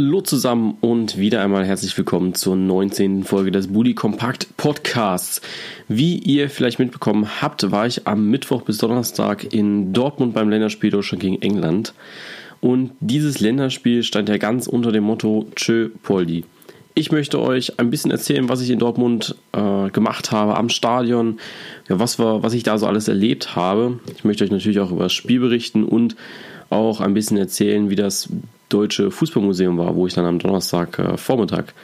Hallo zusammen und wieder einmal herzlich willkommen zur 19. Folge des Bully Kompakt Podcasts. Wie ihr vielleicht mitbekommen habt, war ich am Mittwoch bis Donnerstag in Dortmund beim Länderspiel Deutschland gegen England. Und dieses Länderspiel stand ja ganz unter dem Motto Tschö Poldi. Ich möchte euch ein bisschen erzählen, was ich in Dortmund äh, gemacht habe am Stadion, ja, was, war, was ich da so alles erlebt habe. Ich möchte euch natürlich auch über das Spiel berichten und auch ein bisschen erzählen, wie das Deutsche Fußballmuseum war, wo ich dann am Donnerstag äh, Vormittag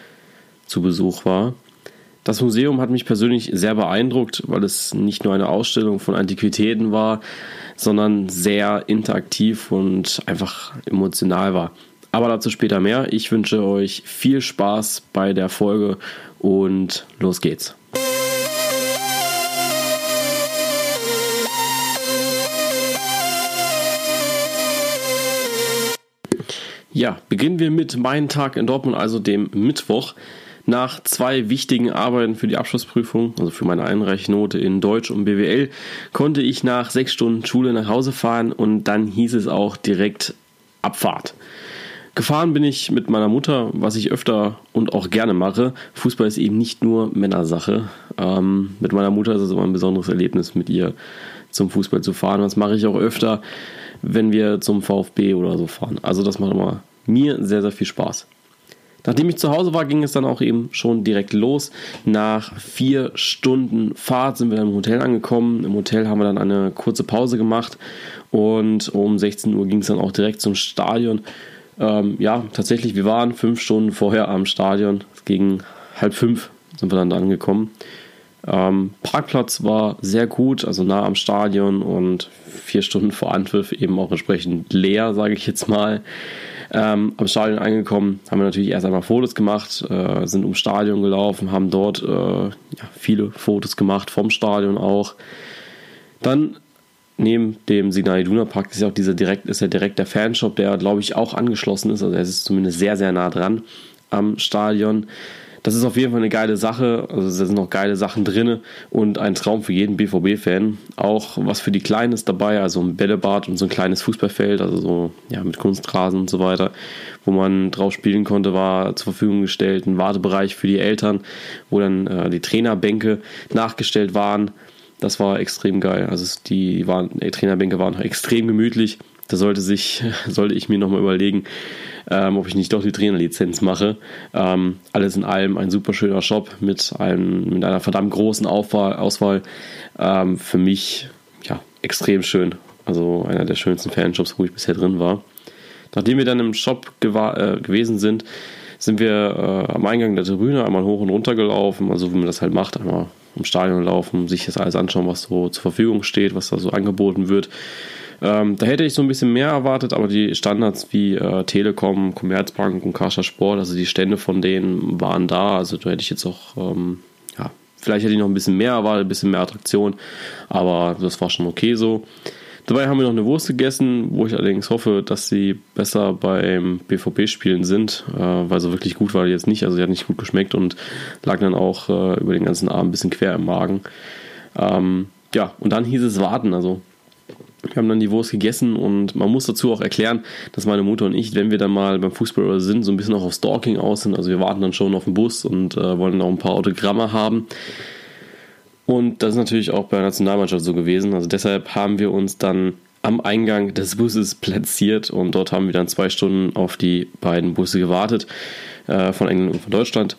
zu Besuch war. Das Museum hat mich persönlich sehr beeindruckt, weil es nicht nur eine Ausstellung von Antiquitäten war, sondern sehr interaktiv und einfach emotional war. Aber dazu später mehr. Ich wünsche euch viel Spaß bei der Folge und los geht's. Ja, beginnen wir mit meinem Tag in Dortmund, also dem Mittwoch. Nach zwei wichtigen Arbeiten für die Abschlussprüfung, also für meine Einreichnote in Deutsch und BWL, konnte ich nach sechs Stunden Schule nach Hause fahren und dann hieß es auch direkt Abfahrt. Gefahren bin ich mit meiner Mutter, was ich öfter und auch gerne mache. Fußball ist eben nicht nur Männersache. Ähm, mit meiner Mutter ist es immer ein besonderes Erlebnis, mit ihr zum Fußball zu fahren. Das mache ich auch öfter wenn wir zum VfB oder so fahren. Also das macht immer mir sehr, sehr viel Spaß. Nachdem ich zu Hause war, ging es dann auch eben schon direkt los. Nach vier Stunden Fahrt sind wir dann im Hotel angekommen. Im Hotel haben wir dann eine kurze Pause gemacht und um 16 Uhr ging es dann auch direkt zum Stadion. Ähm, ja, tatsächlich, wir waren fünf Stunden vorher am Stadion. Gegen halb fünf sind wir dann da angekommen. Ähm, Parkplatz war sehr gut, also nah am Stadion und vier Stunden vor Anpfiff eben auch entsprechend leer, sage ich jetzt mal. Ähm, am Stadion angekommen, haben wir natürlich erst einmal Fotos gemacht, äh, sind ums Stadion gelaufen, haben dort äh, ja, viele Fotos gemacht, vom Stadion auch. Dann neben dem Signal Iduna Park ist ja auch dieser direkt, ist ja direkt der Fanshop, der glaube ich auch angeschlossen ist, also er ist zumindest sehr, sehr nah dran am Stadion das ist auf jeden Fall eine geile Sache. Also da sind noch geile Sachen drin und ein Traum für jeden BVB-Fan. Auch was für die Kleinen ist dabei, also ein Bällebad und so ein kleines Fußballfeld, also so ja, mit Kunstrasen und so weiter, wo man drauf spielen konnte, war zur Verfügung gestellt. Ein Wartebereich für die Eltern, wo dann äh, die Trainerbänke nachgestellt waren. Das war extrem geil. Also die, waren, die Trainerbänke waren extrem gemütlich. Da sollte sich, sollte ich mir nochmal überlegen, ähm, ob ich nicht doch die Trainerlizenz mache. Ähm, alles in allem ein super schöner Shop mit, einem, mit einer verdammt großen Aufwahl, Auswahl. Ähm, für mich ja extrem schön. Also einer der schönsten Fanshops, wo ich bisher drin war. Nachdem wir dann im Shop äh, gewesen sind, sind wir äh, am Eingang der Tribüne einmal hoch und runter gelaufen, also wie man das halt macht, einmal im Stadion laufen, sich das alles anschauen, was so zur Verfügung steht, was da so angeboten wird. Ähm, da hätte ich so ein bisschen mehr erwartet, aber die Standards wie äh, Telekom, Commerzbank und Kascha Sport, also die Stände von denen waren da. Also da hätte ich jetzt auch, ähm, ja, vielleicht hätte ich noch ein bisschen mehr erwartet, ein bisschen mehr Attraktion, aber das war schon okay so. Dabei haben wir noch eine Wurst gegessen, wo ich allerdings hoffe, dass sie besser beim BVB-Spielen sind, äh, weil so wirklich gut war die jetzt nicht. Also sie hat nicht gut geschmeckt und lag dann auch äh, über den ganzen Abend ein bisschen quer im Magen. Ähm, ja, und dann hieß es warten. Also wir haben dann die Wurst gegessen und man muss dazu auch erklären, dass meine Mutter und ich, wenn wir dann mal beim Fußball sind, so ein bisschen auch auf Stalking aus sind. Also wir warten dann schon auf den Bus und äh, wollen auch ein paar Autogramme haben. Und das ist natürlich auch bei der Nationalmannschaft so gewesen. Also deshalb haben wir uns dann am Eingang des Busses platziert und dort haben wir dann zwei Stunden auf die beiden Busse gewartet, äh, von England und von Deutschland.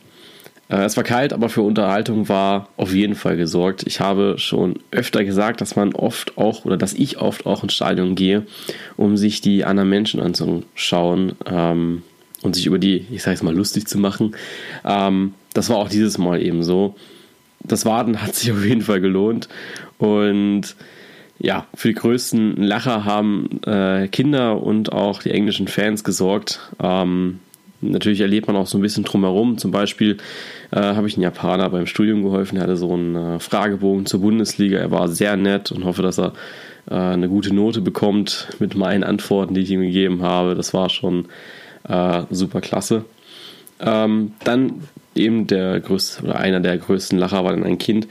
Äh, es war kalt, aber für Unterhaltung war auf jeden Fall gesorgt. Ich habe schon öfter gesagt, dass man oft auch oder dass ich oft auch ins Stadion gehe, um sich die anderen Menschen anzuschauen ähm, und sich über die, ich sage es mal, lustig zu machen. Ähm, das war auch dieses Mal eben so. Das Warten hat sich auf jeden Fall gelohnt und ja, für die größten Lacher haben äh, Kinder und auch die englischen Fans gesorgt. Ähm, natürlich erlebt man auch so ein bisschen drumherum. Zum Beispiel äh, habe ich einen Japaner beim Studium geholfen, er hatte so einen äh, Fragebogen zur Bundesliga. Er war sehr nett und hoffe, dass er äh, eine gute Note bekommt mit meinen Antworten, die ich ihm gegeben habe. Das war schon äh, super klasse. Ähm, dann eben der größte oder einer der größten Lacher war dann ein Kind.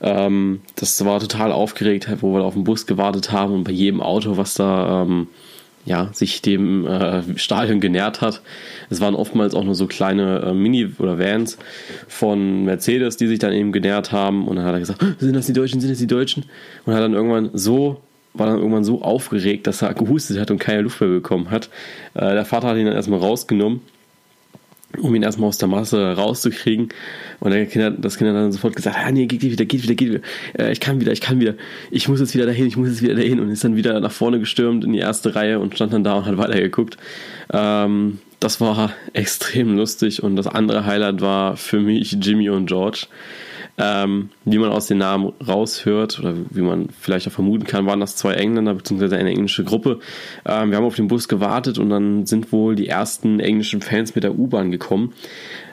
Ähm, das war total aufgeregt, wo wir auf den Bus gewartet haben und bei jedem Auto, was da ähm, ja, sich dem äh, Stadion genähert hat. Es waren oftmals auch nur so kleine äh, Mini- oder Vans von Mercedes, die sich dann eben genähert haben. Und dann hat er gesagt, sind das die Deutschen, sind das die Deutschen? Und hat dann irgendwann so war dann irgendwann so aufgeregt, dass er gehustet hat und keine Luft mehr bekommen hat. Äh, der Vater hat ihn dann erstmal rausgenommen um ihn erstmal aus der Masse rauszukriegen. Und der Kinder, das Kind hat dann sofort gesagt, ah nee, geht wieder, geht wieder, geht wieder. Äh, ich kann wieder, ich kann wieder. Ich muss jetzt wieder dahin, ich muss jetzt wieder dahin. Und ist dann wieder nach vorne gestürmt in die erste Reihe und stand dann da und hat weitergeguckt. Ähm, das war extrem lustig. Und das andere Highlight war für mich Jimmy und George. Ähm, wie man aus den Namen raushört oder wie man vielleicht auch vermuten kann, waren das zwei Engländer bzw. eine englische Gruppe. Ähm, wir haben auf den Bus gewartet und dann sind wohl die ersten englischen Fans mit der U-Bahn gekommen.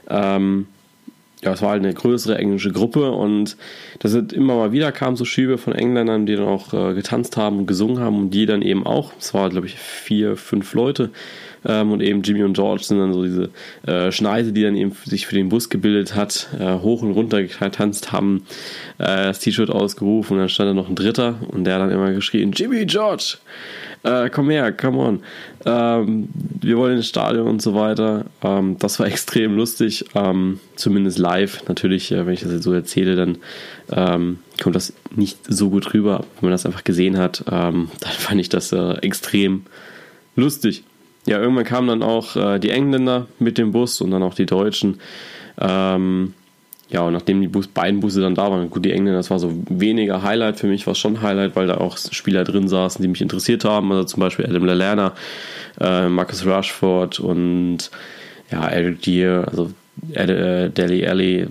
Ähm, ja, es war halt eine größere englische Gruppe und das sind immer mal wieder kamen so Schübe von Engländern, die dann auch äh, getanzt haben und gesungen haben und die dann eben auch. Es waren, glaube ich, vier, fünf Leute ähm, und eben Jimmy und George sind dann so diese äh, Schneise, die dann eben sich für den Bus gebildet hat, äh, hoch und runter getanzt, haben äh, das T-Shirt ausgerufen und dann stand da noch ein Dritter und der hat dann immer geschrien, Jimmy, George, äh, komm her, come on, ähm, wir wollen ins Stadion und so weiter. Ähm, das war extrem lustig, ähm, zumindest live. Natürlich, äh, wenn ich das jetzt so erzähle, dann ähm, kommt das nicht so gut rüber. Wenn man das einfach gesehen hat, ähm, dann fand ich das äh, extrem lustig ja, irgendwann kamen dann auch äh, die Engländer mit dem Bus und dann auch die Deutschen. Ähm, ja, und nachdem die Bus, beiden Busse dann da waren, gut, die Engländer, das war so weniger Highlight. Für mich war schon Highlight, weil da auch Spieler drin saßen, die mich interessiert haben. Also zum Beispiel Adam Lallana, äh, Marcus Rushford und ja, Eric Deer, also äh, Deli Alley,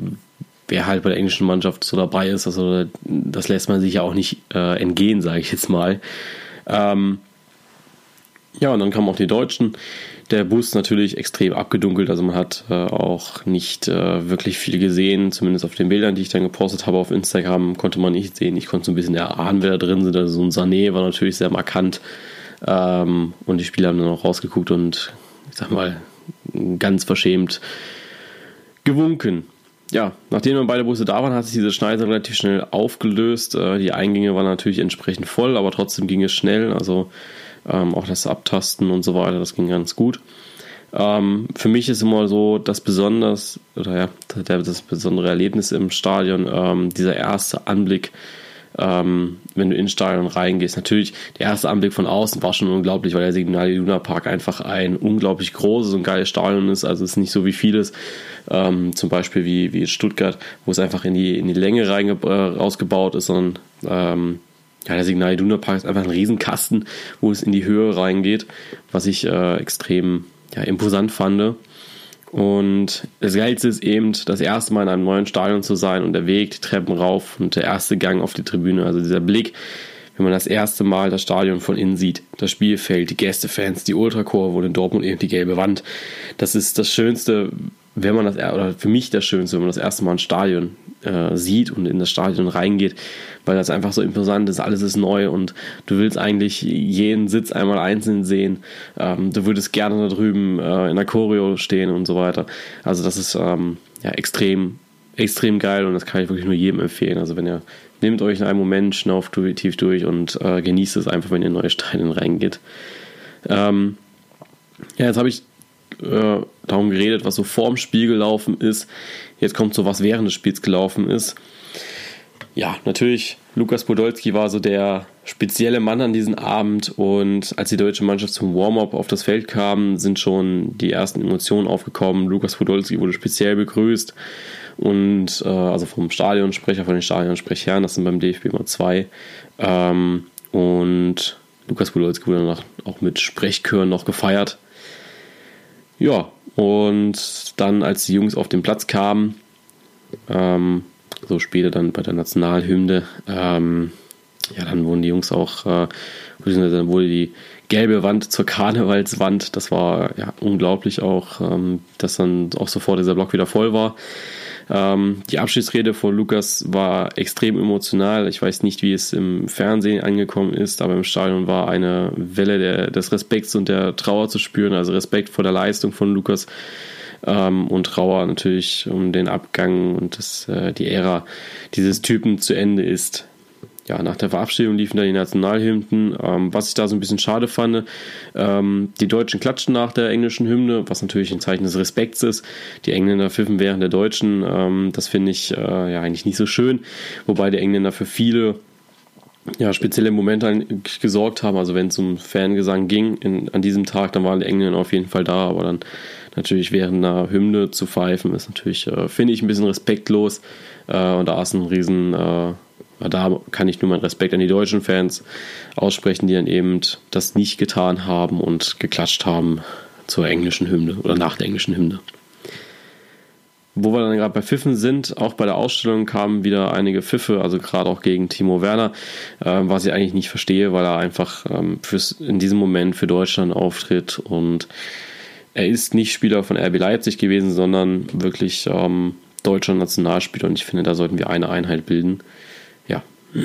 wer halt bei der englischen Mannschaft so dabei ist. Also das lässt man sich ja auch nicht äh, entgehen, sage ich jetzt mal. Ähm, ja, und dann kamen auch die Deutschen. Der Bus natürlich extrem abgedunkelt, also man hat äh, auch nicht äh, wirklich viel gesehen, zumindest auf den Bildern, die ich dann gepostet habe auf Instagram, konnte man nicht sehen. Ich konnte so ein bisschen erahnen, wer da drin sind. Also so ein Sané war natürlich sehr markant. Ähm, und die Spieler haben dann auch rausgeguckt und, ich sag mal, ganz verschämt gewunken. Ja, nachdem dann beide Busse da waren, hat sich diese Schneise relativ schnell aufgelöst. Äh, die Eingänge waren natürlich entsprechend voll, aber trotzdem ging es schnell. Also ähm, auch das Abtasten und so weiter, das ging ganz gut. Ähm, für mich ist immer so das besonders, oder ja, das besondere Erlebnis im Stadion, ähm, dieser erste Anblick, ähm, wenn du ins Stadion reingehst. Natürlich, der erste Anblick von außen war schon unglaublich, weil der Signal Iduna Park einfach ein unglaublich großes und geiles Stadion ist. Also es ist nicht so wie vieles, ähm, zum Beispiel wie, wie Stuttgart, wo es einfach in die, in die Länge äh, rausgebaut ist, sondern ähm, ja, der Signal Iduna Park ist einfach ein Riesenkasten, wo es in die Höhe reingeht, was ich äh, extrem ja, imposant fand. Und das Geilste ist eben, das erste Mal in einem neuen Stadion zu sein und der Weg, die Treppen rauf und der erste Gang auf die Tribüne, also dieser Blick, wenn man das erste Mal das Stadion von innen sieht, das Spielfeld, die Gästefans, die Ultrakurve und in Dortmund eben die gelbe Wand. Das ist das Schönste, wenn man das, oder für mich das Schönste, wenn man das erste Mal ein Stadion äh, sieht und in das Stadion reingeht, weil das einfach so imposant ist, alles ist neu und du willst eigentlich jeden Sitz einmal einzeln sehen. Ähm, du würdest gerne da drüben äh, in der Choreo stehen und so weiter. Also das ist ähm, ja extrem, extrem geil und das kann ich wirklich nur jedem empfehlen. Also wenn ihr nehmt euch in einem Moment, schnauft tief durch und äh, genießt es einfach, wenn ihr neue Stadien reingeht. Ähm, ja, jetzt habe ich äh, darum geredet, was so vorm Spiel gelaufen ist. Jetzt kommt so, was während des Spiels gelaufen ist. Ja, natürlich, Lukas Podolski war so der spezielle Mann an diesem Abend und als die deutsche Mannschaft zum Warm-up auf das Feld kam, sind schon die ersten Emotionen aufgekommen. Lukas Podolski wurde speziell begrüßt und äh, also vom Stadionsprecher, von den Stadionsprechern, das sind beim DFB immer zwei. Ähm, und Lukas Podolski wurde danach auch mit Sprechchören noch gefeiert. Ja, und dann, als die Jungs auf den Platz kamen, ähm, so später dann bei der Nationalhymne, ähm, ja, dann wurden die Jungs auch, äh, dann wurde die gelbe Wand zur Karnevalswand. Das war ja unglaublich auch, ähm, dass dann auch sofort dieser Block wieder voll war. Ähm, die Abschiedsrede von Lukas war extrem emotional. Ich weiß nicht, wie es im Fernsehen angekommen ist, aber im Stadion war eine Welle der, des Respekts und der Trauer zu spüren. Also Respekt vor der Leistung von Lukas ähm, und Trauer natürlich um den Abgang und dass äh, die Ära dieses Typen zu Ende ist ja, nach der Verabschiedung liefen da die Nationalhymnen. Ähm, was ich da so ein bisschen schade fand, ähm, die Deutschen klatschen nach der englischen Hymne, was natürlich ein Zeichen des Respekts ist. Die Engländer pfiffen während der Deutschen. Ähm, das finde ich äh, ja eigentlich nicht so schön, wobei die Engländer für viele ja, spezielle Momente gesorgt haben. Also wenn es um Fangesang ging in, an diesem Tag, dann waren die Engländer auf jeden Fall da, aber dann natürlich während einer Hymne zu pfeifen, ist natürlich, äh, finde ich, ein bisschen respektlos. Äh, und da ist ein riesen äh, da kann ich nur meinen Respekt an die deutschen Fans aussprechen, die dann eben das nicht getan haben und geklatscht haben zur englischen Hymne oder nach der englischen Hymne. Wo wir dann gerade bei Pfiffen sind, auch bei der Ausstellung kamen wieder einige Pfiffe, also gerade auch gegen Timo Werner, äh, was ich eigentlich nicht verstehe, weil er einfach ähm, fürs, in diesem Moment für Deutschland auftritt und er ist nicht Spieler von RB Leipzig gewesen, sondern wirklich ähm, deutscher Nationalspieler und ich finde, da sollten wir eine Einheit bilden ja,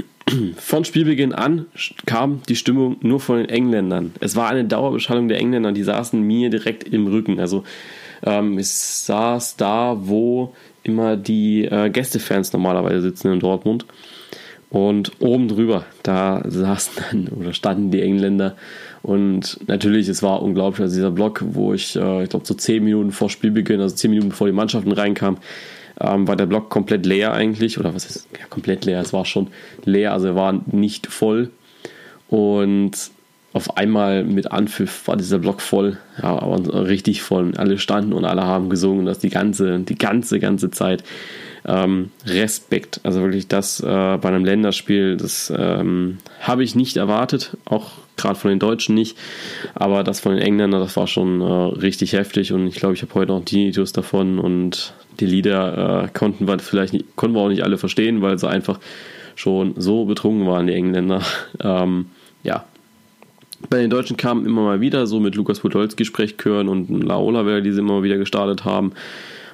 von Spielbeginn an kam die Stimmung nur von den Engländern. Es war eine Dauerbeschallung der Engländer, die saßen mir direkt im Rücken. Also ähm, ich saß da, wo immer die äh, Gästefans normalerweise sitzen in Dortmund. Und oben drüber, da saßen dann oder standen die Engländer. Und natürlich, es war unglaublich, also dieser Block, wo ich, äh, ich glaube, so zehn Minuten vor Spielbeginn, also zehn Minuten bevor die Mannschaften reinkamen, ähm, war der Block komplett leer eigentlich. Oder was ist, ja, komplett leer, es war schon leer, also er war nicht voll. Und auf einmal mit Anpfiff war dieser Block voll, ja, aber richtig voll. Alle standen und alle haben gesungen, das die ganze, die ganze, ganze Zeit. Ähm, Respekt, also wirklich das äh, bei einem Länderspiel, das ähm, habe ich nicht erwartet, auch gerade von den Deutschen nicht, aber das von den Engländern, das war schon äh, richtig heftig und ich glaube, ich habe heute noch Tinnitus davon und die Lieder äh, konnten wir vielleicht nicht, konnten wir auch nicht alle verstehen, weil sie einfach schon so betrunken waren, die Engländer. Ähm, ja. Bei den Deutschen kamen immer mal wieder so mit Lukas Podolski Sprechchören und Laola, die sie immer wieder gestartet haben.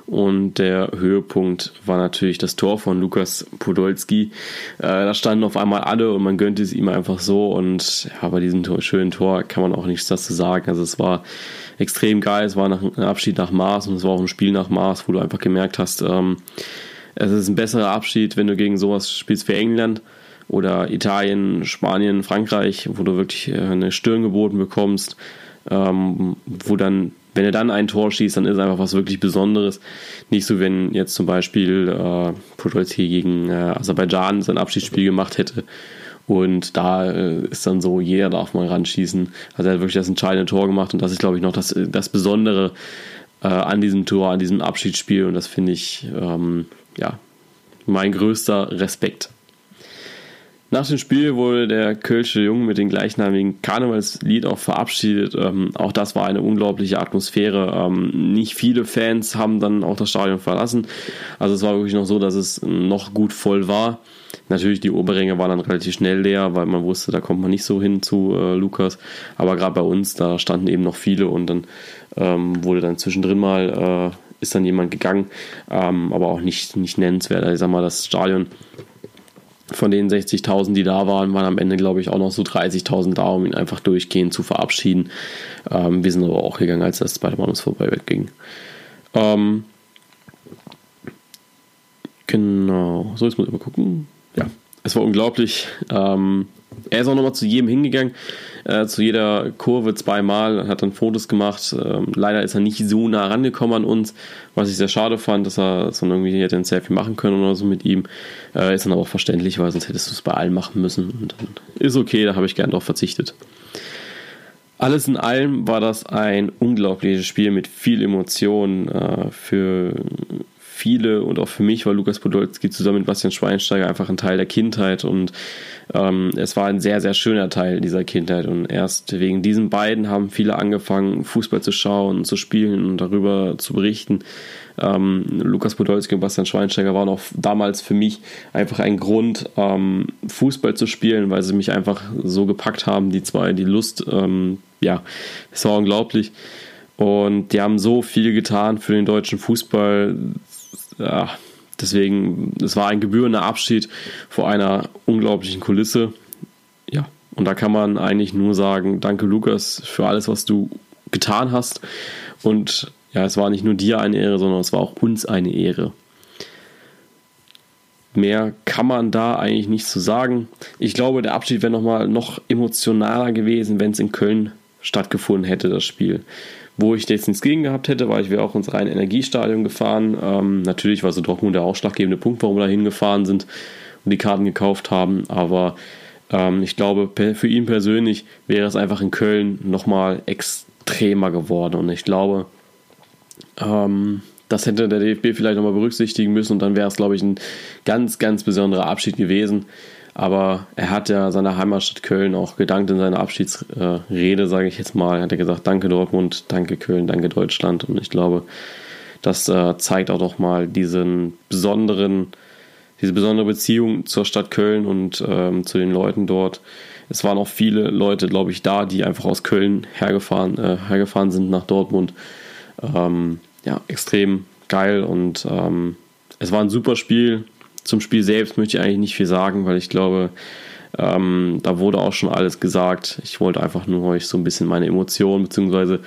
Und der Höhepunkt war natürlich das Tor von Lukas Podolski. Äh, da standen auf einmal alle und man gönnte es ihm einfach so. Und ja, bei diesem Tor, schönen Tor kann man auch nichts dazu sagen. Also es war extrem geil. Es war nach, ein Abschied nach Mars und es war auch ein Spiel nach Mars, wo du einfach gemerkt hast, ähm, es ist ein besserer Abschied, wenn du gegen sowas spielst wie England oder Italien, Spanien, Frankreich, wo du wirklich äh, eine Stirn geboten bekommst, ähm, wo dann wenn er dann ein Tor schießt, dann ist einfach was wirklich Besonderes. Nicht so, wenn jetzt zum Beispiel äh, Podolski gegen äh, Aserbaidschan sein Abschiedsspiel gemacht hätte. Und da äh, ist dann so, jeder darf mal ranschießen. Also er hat wirklich das entscheidende Tor gemacht und das ist, glaube ich, noch das, das Besondere äh, an diesem Tor, an diesem Abschiedsspiel. Und das finde ich, ähm, ja, mein größter Respekt. Nach dem Spiel wurde der Kölsche Jung mit dem gleichnamigen Karnevalslied auch verabschiedet. Ähm, auch das war eine unglaubliche Atmosphäre. Ähm, nicht viele Fans haben dann auch das Stadion verlassen. Also es war wirklich noch so, dass es noch gut voll war. Natürlich, die Oberränge waren dann relativ schnell leer, weil man wusste, da kommt man nicht so hin zu äh, Lukas. Aber gerade bei uns, da standen eben noch viele und dann ähm, wurde dann zwischendrin mal, äh, ist dann jemand gegangen, ähm, aber auch nicht, nicht nennenswert. Also ich sag mal, das Stadion von den 60.000, die da waren, waren am Ende, glaube ich, auch noch so 30.000 da, um ihn einfach durchgehend zu verabschieden. Ähm, wir sind aber auch gegangen, als das zweite Mal uns vorbei wegging. Ähm, genau, so, jetzt muss ich mal gucken. Es war unglaublich. Ähm, er ist auch nochmal zu jedem hingegangen, äh, zu jeder Kurve zweimal, hat dann Fotos gemacht. Ähm, leider ist er nicht so nah rangekommen an uns, was ich sehr schade fand, dass er so irgendwie hätte ein Selfie machen können oder so mit ihm. Äh, ist dann aber auch verständlich, weil sonst hättest du es bei allen machen müssen. Und dann ist okay, da habe ich gern drauf verzichtet. Alles in allem war das ein unglaubliches Spiel mit viel Emotion äh, für viele und auch für mich war Lukas Podolski zusammen mit Bastian Schweinsteiger einfach ein Teil der Kindheit und ähm, es war ein sehr, sehr schöner Teil dieser Kindheit und erst wegen diesen beiden haben viele angefangen, Fußball zu schauen, zu spielen und darüber zu berichten. Ähm, Lukas Podolski und Bastian Schweinsteiger waren auch damals für mich einfach ein Grund, ähm, Fußball zu spielen, weil sie mich einfach so gepackt haben, die zwei, die Lust, ähm, ja, es war unglaublich. Und die haben so viel getan für den deutschen Fußball. Ja, deswegen, es war ein gebührender Abschied vor einer unglaublichen Kulisse. Ja, und da kann man eigentlich nur sagen, danke Lukas für alles, was du getan hast. Und ja, es war nicht nur dir eine Ehre, sondern es war auch uns eine Ehre. Mehr kann man da eigentlich nicht zu sagen. Ich glaube, der Abschied wäre nochmal noch emotionaler gewesen, wenn es in Köln stattgefunden hätte, das Spiel. Wo ich jetzt nichts gegen gehabt hätte, weil ich wäre auch ins reine Energiestadion gefahren. Ähm, natürlich war so Dortmund der ausschlaggebende Punkt, warum wir da hingefahren sind und die Karten gekauft haben. Aber ähm, ich glaube, für ihn persönlich wäre es einfach in Köln nochmal extremer geworden. Und ich glaube, ähm, das hätte der DFB vielleicht nochmal berücksichtigen müssen und dann wäre es, glaube ich, ein ganz, ganz besonderer Abschied gewesen. Aber er hat ja seiner Heimatstadt Köln auch gedankt in seiner Abschiedsrede, sage ich jetzt mal. Hat er gesagt, danke Dortmund, danke Köln, danke Deutschland. Und ich glaube, das äh, zeigt auch noch mal diesen besonderen, diese besondere Beziehung zur Stadt Köln und ähm, zu den Leuten dort. Es waren auch viele Leute, glaube ich, da, die einfach aus Köln hergefahren, äh, hergefahren sind nach Dortmund. Ähm, ja, extrem geil und ähm, es war ein super Spiel. Zum Spiel selbst möchte ich eigentlich nicht viel sagen, weil ich glaube, ähm, da wurde auch schon alles gesagt. Ich wollte einfach nur euch so ein bisschen meine Emotionen bzw.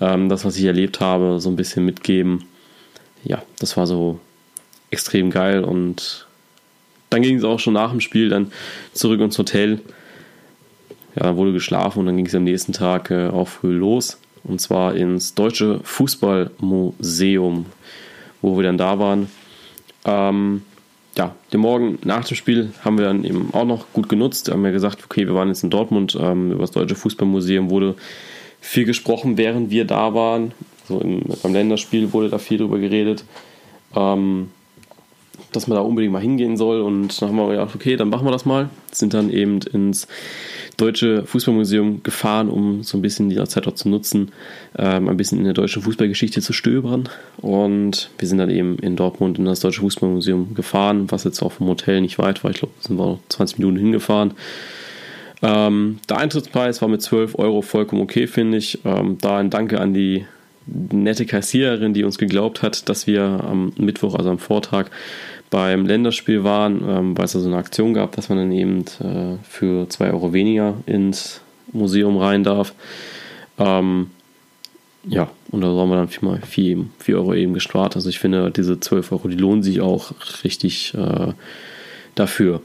Ähm, das, was ich erlebt habe, so ein bisschen mitgeben. Ja, das war so extrem geil und dann ging es auch schon nach dem Spiel dann zurück ins Hotel. Ja, dann wurde geschlafen und dann ging es am nächsten Tag äh, auch früh los und zwar ins Deutsche Fußballmuseum, wo wir dann da waren. Ähm, ja, den Morgen nach dem Spiel haben wir dann eben auch noch gut genutzt. Wir haben ja gesagt, okay, wir waren jetzt in Dortmund, ähm, über das Deutsche Fußballmuseum wurde viel gesprochen, während wir da waren. So im, beim Länderspiel wurde da viel drüber geredet, ähm, dass man da unbedingt mal hingehen soll. Und dann haben wir gedacht, okay, dann machen wir das mal. Sind dann eben ins Deutsche Fußballmuseum gefahren, um so ein bisschen die Zeit dort zu nutzen, ähm, ein bisschen in der deutschen Fußballgeschichte zu stöbern. Und wir sind dann eben in Dortmund in das Deutsche Fußballmuseum gefahren, was jetzt auch vom Hotel nicht weit war. Ich glaube, sind wir 20 Minuten hingefahren. Ähm, der Eintrittspreis war mit 12 Euro vollkommen okay, finde ich. Ähm, da ein Danke an die nette Kassiererin, die uns geglaubt hat, dass wir am Mittwoch, also am Vortag, beim Länderspiel waren, ähm, weil es da so eine Aktion gab, dass man dann eben äh, für 2 Euro weniger ins Museum rein darf. Ähm, ja, und da haben wir dann 4, 4, 4 Euro eben gespart. Also ich finde, diese 12 Euro, die lohnen sich auch richtig äh, dafür.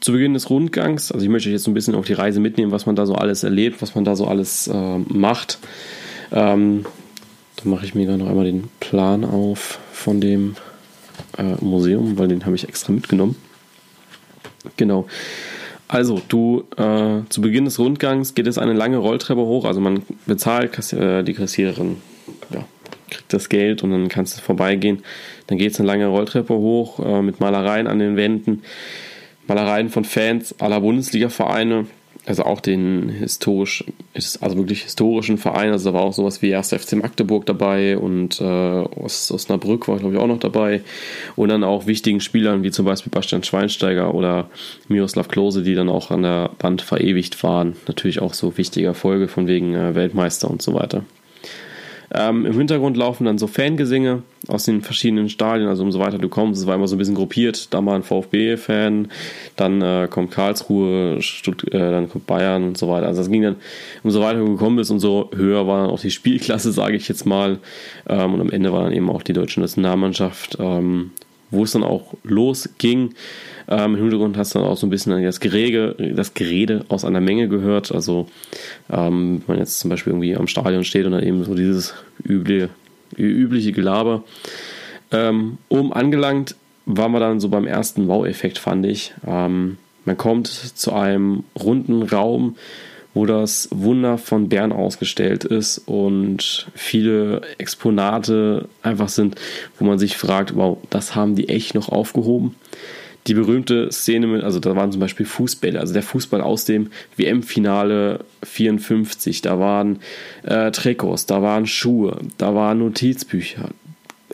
Zu Beginn des Rundgangs, also ich möchte euch jetzt so ein bisschen auf die Reise mitnehmen, was man da so alles erlebt, was man da so alles äh, macht. Ähm, dann mache ich mir da noch einmal den Plan auf von dem äh, Museum, weil den habe ich extra mitgenommen. Genau. Also, du, äh, zu Beginn des Rundgangs geht es eine lange Rolltreppe hoch. Also, man bezahlt, Kass äh, die Kassiererin ja, kriegt das Geld und dann kannst du vorbeigehen. Dann geht es eine lange Rolltreppe hoch äh, mit Malereien an den Wänden. Malereien von Fans aller Bundesliga-Vereine also auch den historisch, also wirklich historischen Verein, also da war auch sowas wie 1. FC Magdeburg dabei und äh, Osnabrück war glaube ich auch noch dabei und dann auch wichtigen Spielern wie zum Beispiel Bastian Schweinsteiger oder Miroslav Klose, die dann auch an der Wand verewigt waren. Natürlich auch so wichtige Erfolge von wegen äh, Weltmeister und so weiter. Ähm, Im Hintergrund laufen dann so Fangesinge aus den verschiedenen Stadien, also umso weiter du kommst, es war immer so ein bisschen gruppiert, da mal ein VfB-Fan, dann äh, kommt Karlsruhe, Stutt äh, dann kommt Bayern und so weiter. Also es ging dann, umso weiter du gekommen bist, umso höher war dann auch die Spielklasse, sage ich jetzt mal. Ähm, und am Ende war dann eben auch die deutsche Nationalmannschaft, ähm, wo es dann auch losging. Ähm, Im Hintergrund hast du dann auch so ein bisschen das Gerede, das Gerede aus einer Menge gehört. Also, ähm, wenn man jetzt zum Beispiel irgendwie am Stadion steht und dann eben so dieses übliche, übliche Gelaber. Ähm, oben angelangt waren wir dann so beim ersten Wow-Effekt, fand ich. Ähm, man kommt zu einem runden Raum, wo das Wunder von Bern ausgestellt ist und viele Exponate einfach sind, wo man sich fragt, wow, das haben die echt noch aufgehoben. Die berühmte Szene mit, also da waren zum Beispiel Fußbälle, also der Fußball aus dem WM-Finale 54, da waren äh, Trikots, da waren Schuhe, da waren Notizbücher,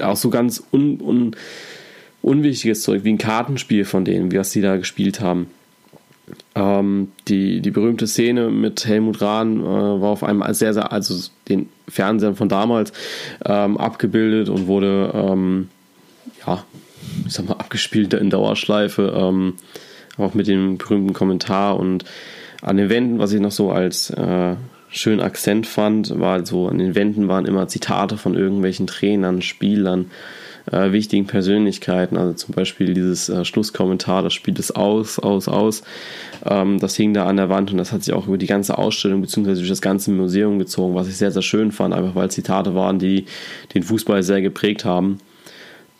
auch so ganz un, un, unwichtiges Zeug, wie ein Kartenspiel von denen, wie was die da gespielt haben. Ähm, die, die berühmte Szene mit Helmut Rahn äh, war auf einem sehr, sehr, also den Fernsehern von damals ähm, abgebildet und wurde, ähm, ja, ich sag mal, abgespielt in Dauerschleife, ähm, auch mit dem berühmten Kommentar. Und an den Wänden, was ich noch so als äh, schönen Akzent fand, war so, an den Wänden waren immer Zitate von irgendwelchen Trainern, Spielern, äh, wichtigen Persönlichkeiten. Also zum Beispiel dieses äh, Schlusskommentar, das Spiel ist aus, aus, aus. Ähm, das hing da an der Wand und das hat sich auch über die ganze Ausstellung bzw. durch das ganze Museum gezogen, was ich sehr, sehr schön fand, einfach weil Zitate waren, die den Fußball sehr geprägt haben.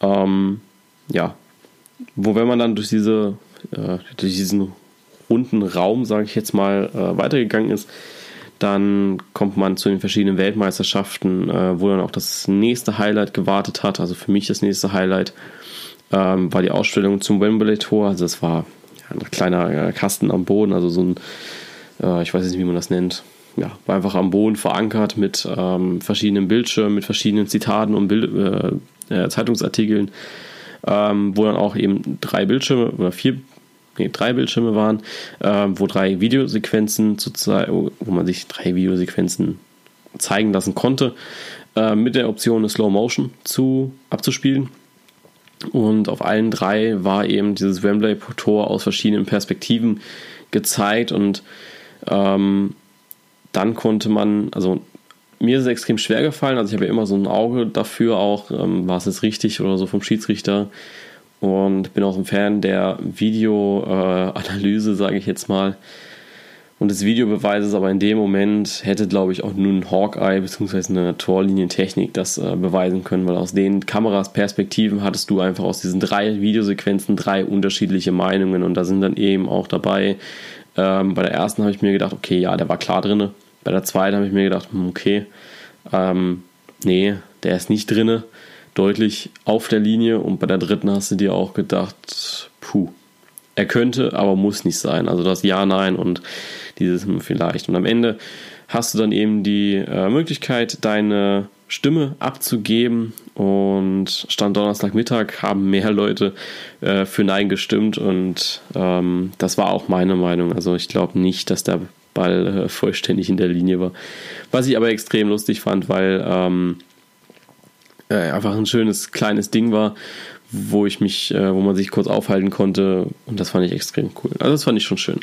Ähm, ja, wo wenn man dann durch diese äh, durch diesen runden Raum, sage ich jetzt mal, äh, weitergegangen ist, dann kommt man zu den verschiedenen Weltmeisterschaften, äh, wo dann auch das nächste Highlight gewartet hat. Also für mich das nächste Highlight ähm, war die Ausstellung zum Wembley Tor. Also es war ein kleiner äh, Kasten am Boden, also so ein, äh, ich weiß nicht, wie man das nennt. Ja, war einfach am Boden verankert mit ähm, verschiedenen Bildschirmen, mit verschiedenen Zitaten und Bild, äh, äh, Zeitungsartikeln, ähm, wo dann auch eben drei Bildschirme oder vier nee, drei Bildschirme waren, äh, wo drei Videosequenzen zu wo man sich drei Videosequenzen zeigen lassen konnte, äh, mit der Option eine Slow Motion zu abzuspielen. Und auf allen drei war eben dieses Wembley-Tor aus verschiedenen Perspektiven gezeigt und ähm, dann konnte man, also mir ist es extrem schwer gefallen, also ich habe ja immer so ein Auge dafür auch, ähm, war es jetzt richtig oder so vom Schiedsrichter, und bin auch ein Fan der Videoanalyse, äh, sage ich jetzt mal. Und des Videobeweises, aber in dem Moment hätte, glaube ich, auch nur ein Hawkeye bzw. eine Torlinientechnik das äh, beweisen können, weil aus den Kameras Perspektiven hattest du einfach aus diesen drei Videosequenzen drei unterschiedliche Meinungen und da sind dann eben auch dabei. Ähm, bei der ersten habe ich mir gedacht, okay, ja, der war klar drinne. Bei der zweiten habe ich mir gedacht, hm, okay, ähm, nee, der ist nicht drinne deutlich auf der Linie und bei der dritten hast du dir auch gedacht, puh, er könnte, aber muss nicht sein. Also das Ja, Nein und dieses hm, vielleicht. Und am Ende hast du dann eben die äh, Möglichkeit, deine Stimme abzugeben und Stand Donnerstagmittag haben mehr Leute äh, für Nein gestimmt und ähm, das war auch meine Meinung. Also ich glaube nicht, dass der Ball äh, vollständig in der Linie war. Was ich aber extrem lustig fand, weil ähm, äh, einfach ein schönes kleines Ding war, wo ich mich, äh, wo man sich kurz aufhalten konnte und das fand ich extrem cool. Also das fand ich schon schön.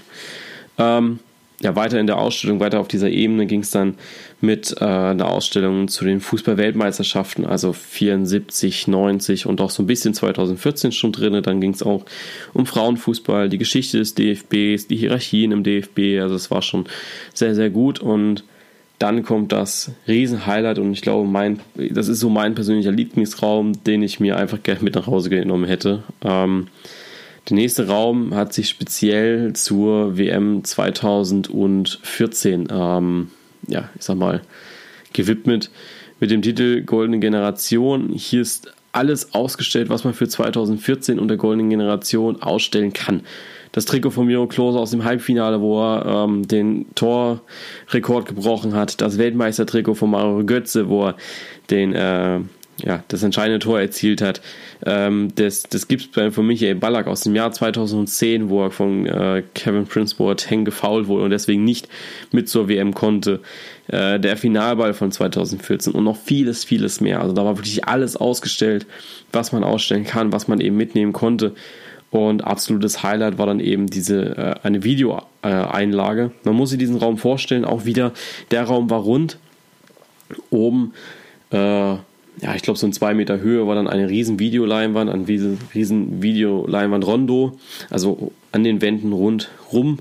Ähm, ja, weiter in der Ausstellung, weiter auf dieser Ebene ging es dann mit äh, einer Ausstellung zu den Fußball-Weltmeisterschaften, also 74, 90 und auch so ein bisschen 2014 schon drin. Dann ging es auch um Frauenfußball, die Geschichte des DFBs, die Hierarchien im DFB. Also es war schon sehr, sehr gut und dann kommt das Riesen-Highlight und ich glaube, mein, das ist so mein persönlicher Lieblingsraum, den ich mir einfach gerne mit nach Hause genommen hätte. Ähm, der nächste Raum hat sich speziell zur WM 2014, ähm, ja, ich sag mal, gewidmet mit dem Titel Goldene Generation. Hier ist alles ausgestellt, was man für 2014 und der Goldenen Generation ausstellen kann das Trikot von Miro Klose aus dem Halbfinale, wo er ähm, den Torrekord gebrochen hat, das Weltmeistertrikot von Mario Götze, wo er den, äh, ja, das entscheidende Tor erzielt hat. Ähm, das das gibt es von Michael Ballack aus dem Jahr 2010, wo er von äh, Kevin Prince Boateng gefoult wurde und deswegen nicht mit zur WM konnte. Äh, der Finalball von 2014 und noch vieles, vieles mehr. Also da war wirklich alles ausgestellt, was man ausstellen kann, was man eben mitnehmen konnte. Und absolutes Highlight war dann eben diese äh, eine Videoeinlage. Man muss sich diesen Raum vorstellen, auch wieder, der Raum war rund. Oben, äh, ja, ich glaube, so in zwei Meter Höhe war dann eine riesen Videoleinwand, ein riesen Videoleinwand Rondo, also an den Wänden rundrum.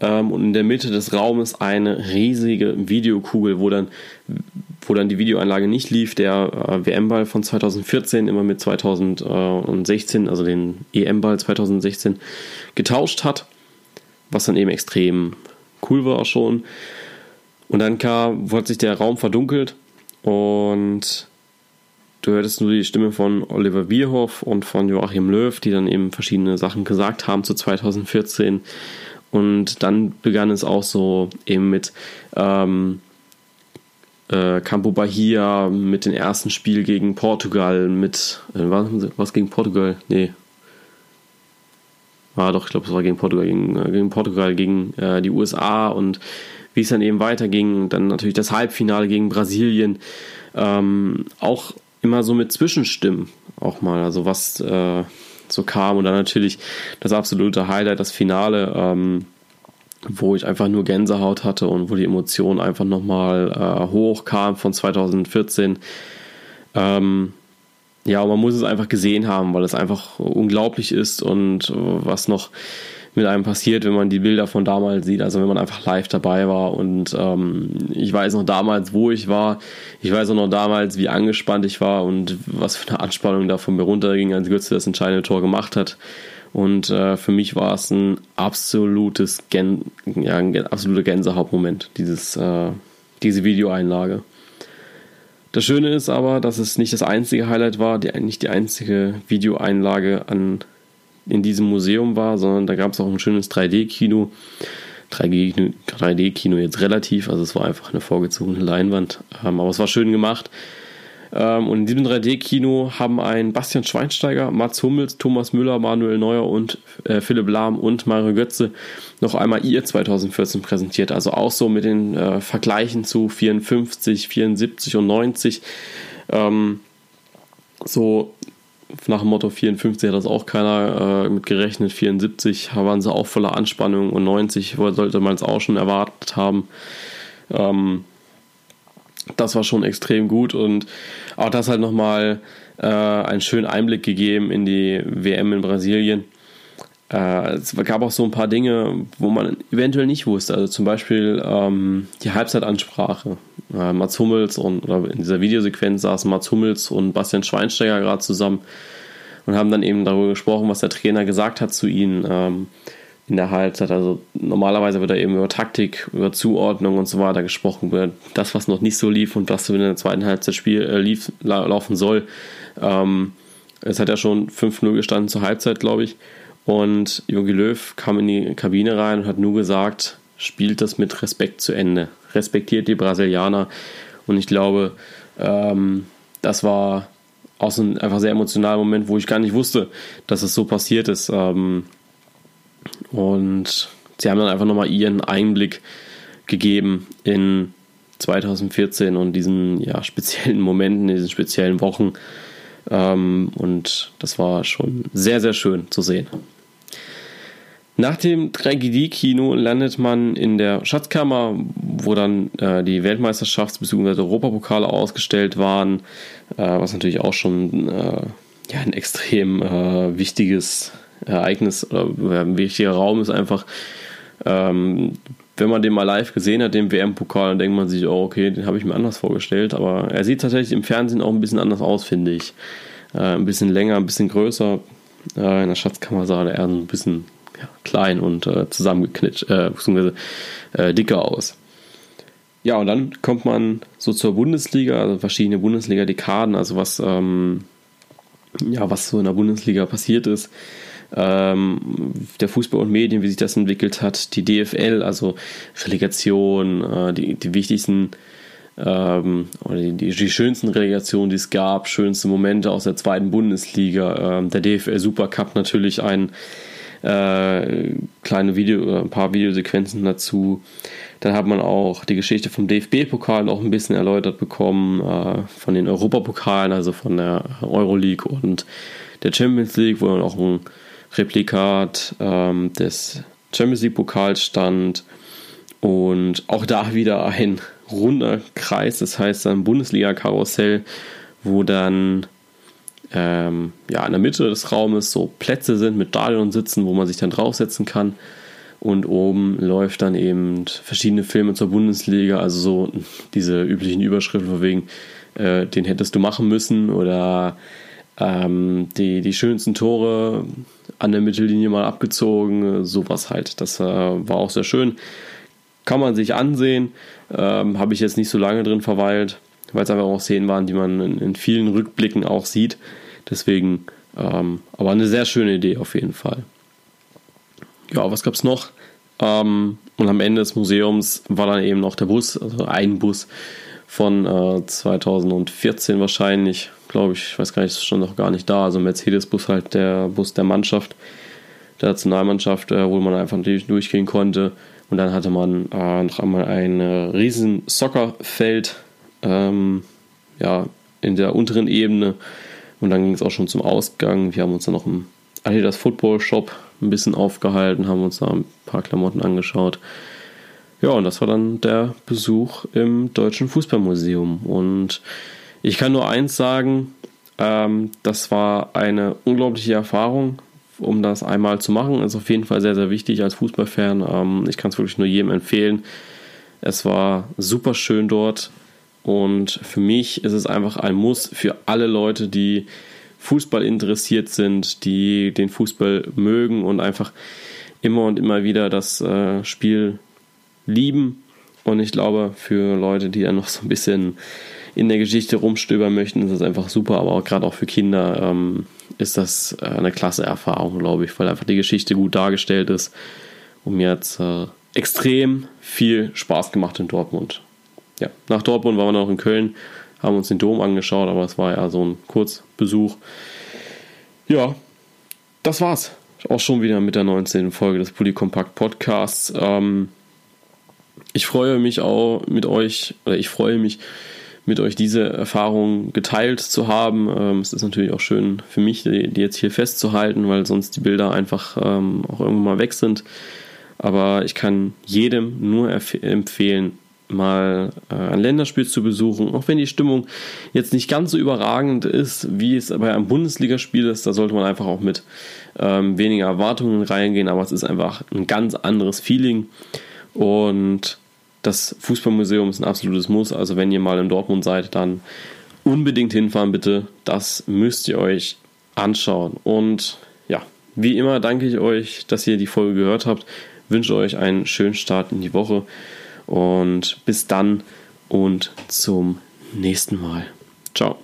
Ähm, und in der Mitte des Raumes eine riesige Videokugel, wo dann wo dann die Videoanlage nicht lief, der äh, WM-Ball von 2014 immer mit 2016, also den EM-Ball 2016, getauscht hat, was dann eben extrem cool war schon. Und dann kam, wurde sich der Raum verdunkelt und du hörtest nur die Stimme von Oliver Bierhoff und von Joachim Löw, die dann eben verschiedene Sachen gesagt haben zu 2014. Und dann begann es auch so eben mit ähm, äh, Campo Bahia, mit dem ersten Spiel gegen Portugal, mit äh, was, was gegen Portugal? Nee. War ah, doch, ich glaube, es war gegen Portugal, gegen, äh, gegen Portugal, gegen äh, die USA und wie es dann eben weiterging. Dann natürlich das Halbfinale gegen Brasilien. Ähm, auch immer so mit Zwischenstimmen auch mal, also was äh, so kam. Und dann natürlich das absolute Highlight, das Finale, ähm, wo ich einfach nur Gänsehaut hatte und wo die Emotion einfach nochmal äh, hochkam von 2014. Ähm, ja, man muss es einfach gesehen haben, weil es einfach unglaublich ist und äh, was noch mit einem passiert, wenn man die Bilder von damals sieht, also wenn man einfach live dabei war. Und ähm, ich weiß noch damals, wo ich war. Ich weiß auch noch damals, wie angespannt ich war und was für eine Anspannung da von mir runterging, als Götze das entscheidende Tor gemacht hat. Und äh, für mich war es ein absolutes Gen ja, ein absoluter Gänsehautmoment, dieses, äh, diese Videoeinlage. Das Schöne ist aber, dass es nicht das einzige Highlight war, die, nicht die einzige Videoeinlage an in diesem Museum war, sondern da gab es auch ein schönes 3D-Kino. 3D-Kino jetzt relativ, also es war einfach eine vorgezogene Leinwand, ähm, aber es war schön gemacht. Ähm, und in diesem 3D-Kino haben ein Bastian Schweinsteiger, Mats Hummels, Thomas Müller, Manuel Neuer und äh, Philipp Lahm und Mario Götze noch einmal ihr 2014 präsentiert. Also auch so mit den äh, Vergleichen zu 54, 74 und 90. Ähm, so nach dem Motto 54 hat das auch keiner äh, mit gerechnet. 74 waren sie auch voller Anspannung und 90 sollte man es auch schon erwartet haben. Ähm, das war schon extrem gut und auch das halt nochmal äh, einen schönen Einblick gegeben in die WM in Brasilien. Äh, es gab auch so ein paar Dinge, wo man eventuell nicht wusste. Also zum Beispiel ähm, die Halbzeitansprache. Äh, Mats Hummels und oder in dieser Videosequenz saßen Mats Hummels und Bastian Schweinsteiger gerade zusammen und haben dann eben darüber gesprochen, was der Trainer gesagt hat zu ihnen ähm, in der Halbzeit. Also normalerweise wird da eben über Taktik, über Zuordnung und so weiter gesprochen, über das, was noch nicht so lief und was in der zweiten Halbzeit Spiel, äh, lief, la laufen soll. Ähm, es hat ja schon 5-0 gestanden zur Halbzeit, glaube ich. Und Jogi Löw kam in die Kabine rein und hat nur gesagt, spielt das mit Respekt zu Ende. Respektiert die Brasilianer. Und ich glaube, ähm, das war auch so ein einfach sehr emotionaler Moment, wo ich gar nicht wusste, dass es so passiert ist. Ähm, und sie haben dann einfach nochmal ihren Einblick gegeben in 2014 und diesen ja, speziellen Momenten, diesen speziellen Wochen. Ähm, und das war schon sehr, sehr schön zu sehen. Nach dem 3GD-Kino landet man in der Schatzkammer, wo dann äh, die Weltmeisterschafts- bzw. Europapokale ausgestellt waren, äh, was natürlich auch schon äh, ja, ein extrem äh, wichtiges Ereignis oder ein wichtiger Raum ist einfach. Ähm, wenn man den mal live gesehen hat, den WM-Pokal, dann denkt man sich, oh, okay, den habe ich mir anders vorgestellt. Aber er sieht tatsächlich im Fernsehen auch ein bisschen anders aus, finde ich. Äh, ein bisschen länger, ein bisschen größer. Äh, in der Schatzkammer sah er ein bisschen ja, klein und äh, zusammengeknitscht, äh, beziehungsweise äh, dicker aus. Ja, und dann kommt man so zur Bundesliga, also verschiedene Bundesliga-Dekaden, also was, ähm, ja, was so in der Bundesliga passiert ist. Ähm, der Fußball und Medien, wie sich das entwickelt hat, die DFL, also Relegation, äh, die, die wichtigsten ähm, oder die, die, schönsten Relegationen, die es gab, schönste Momente aus der zweiten Bundesliga, ähm, der DFL Supercup natürlich ein äh, kleine Video oder ein paar Videosequenzen dazu. Dann hat man auch die Geschichte vom DFB-Pokal noch ein bisschen erläutert bekommen, äh, von den Europapokalen, also von der Euroleague und der Champions League, wo dann auch ein Replikat ähm, des Champions League-Pokals stand. Und auch da wieder ein runder Kreis, das heißt ein Bundesliga-Karussell, wo dann ähm, ja, in der Mitte des Raumes so Plätze sind mit Stadionsitzen, wo man sich dann draufsetzen kann. Und oben läuft dann eben verschiedene Filme zur Bundesliga, also so diese üblichen Überschriften von wegen, äh, den hättest du machen müssen oder ähm, die, die schönsten Tore an der Mittellinie mal abgezogen, sowas halt. Das äh, war auch sehr schön. kann man sich ansehen. Ähm, Habe ich jetzt nicht so lange drin verweilt, weil es einfach auch Szenen waren, die man in, in vielen Rückblicken auch sieht. Deswegen, ähm, aber eine sehr schöne Idee auf jeden Fall. Ja, was gab es noch? Ähm, und am Ende des Museums war dann eben noch der Bus, also ein Bus von äh, 2014 wahrscheinlich, glaube ich, ich weiß gar nicht, ist schon noch gar nicht da. Also Mercedes-Bus halt der Bus der Mannschaft, der Nationalmannschaft, äh, wo man einfach natürlich durchgehen konnte. Und dann hatte man äh, noch einmal ein äh, riesen Soccerfeld ähm, ja, in der unteren Ebene. Und dann ging es auch schon zum Ausgang. Wir haben uns dann noch im Adidas Football Shop ein bisschen aufgehalten, haben uns da ein paar Klamotten angeschaut. Ja, und das war dann der Besuch im Deutschen Fußballmuseum. Und ich kann nur eins sagen, ähm, das war eine unglaubliche Erfahrung, um das einmal zu machen. Ist auf jeden Fall sehr, sehr wichtig als Fußballfan. Ähm, ich kann es wirklich nur jedem empfehlen. Es war super schön dort. Und für mich ist es einfach ein Muss für alle Leute, die Fußball interessiert sind, die den Fußball mögen und einfach immer und immer wieder das äh, Spiel lieben. Und ich glaube, für Leute, die dann noch so ein bisschen in der Geschichte rumstöbern möchten, ist das einfach super. Aber gerade auch für Kinder ähm, ist das äh, eine klasse Erfahrung, glaube ich, weil einfach die Geschichte gut dargestellt ist. Und mir hat äh, extrem viel Spaß gemacht in Dortmund. Ja, nach Dortmund waren wir noch in Köln, haben uns den Dom angeschaut, aber es war ja so ein Kurzbesuch. Ja, das war's. Auch schon wieder mit der 19. Folge des Polykompakt Podcasts. Ähm, ich freue mich auch mit euch, oder ich freue mich, mit euch diese Erfahrung geteilt zu haben. Ähm, es ist natürlich auch schön für mich, die, die, jetzt hier festzuhalten, weil sonst die Bilder einfach ähm, auch irgendwann mal weg sind. Aber ich kann jedem nur empfehlen, mal äh, ein Länderspiel zu besuchen, auch wenn die Stimmung jetzt nicht ganz so überragend ist, wie es bei einem Bundesligaspiel ist. Da sollte man einfach auch mit ähm, weniger Erwartungen reingehen, aber es ist einfach ein ganz anderes Feeling. Und das Fußballmuseum ist ein absolutes Muss. Also wenn ihr mal in Dortmund seid, dann unbedingt hinfahren bitte. Das müsst ihr euch anschauen. Und ja, wie immer danke ich euch, dass ihr die Folge gehört habt. Wünsche euch einen schönen Start in die Woche. Und bis dann und zum nächsten Mal. Ciao.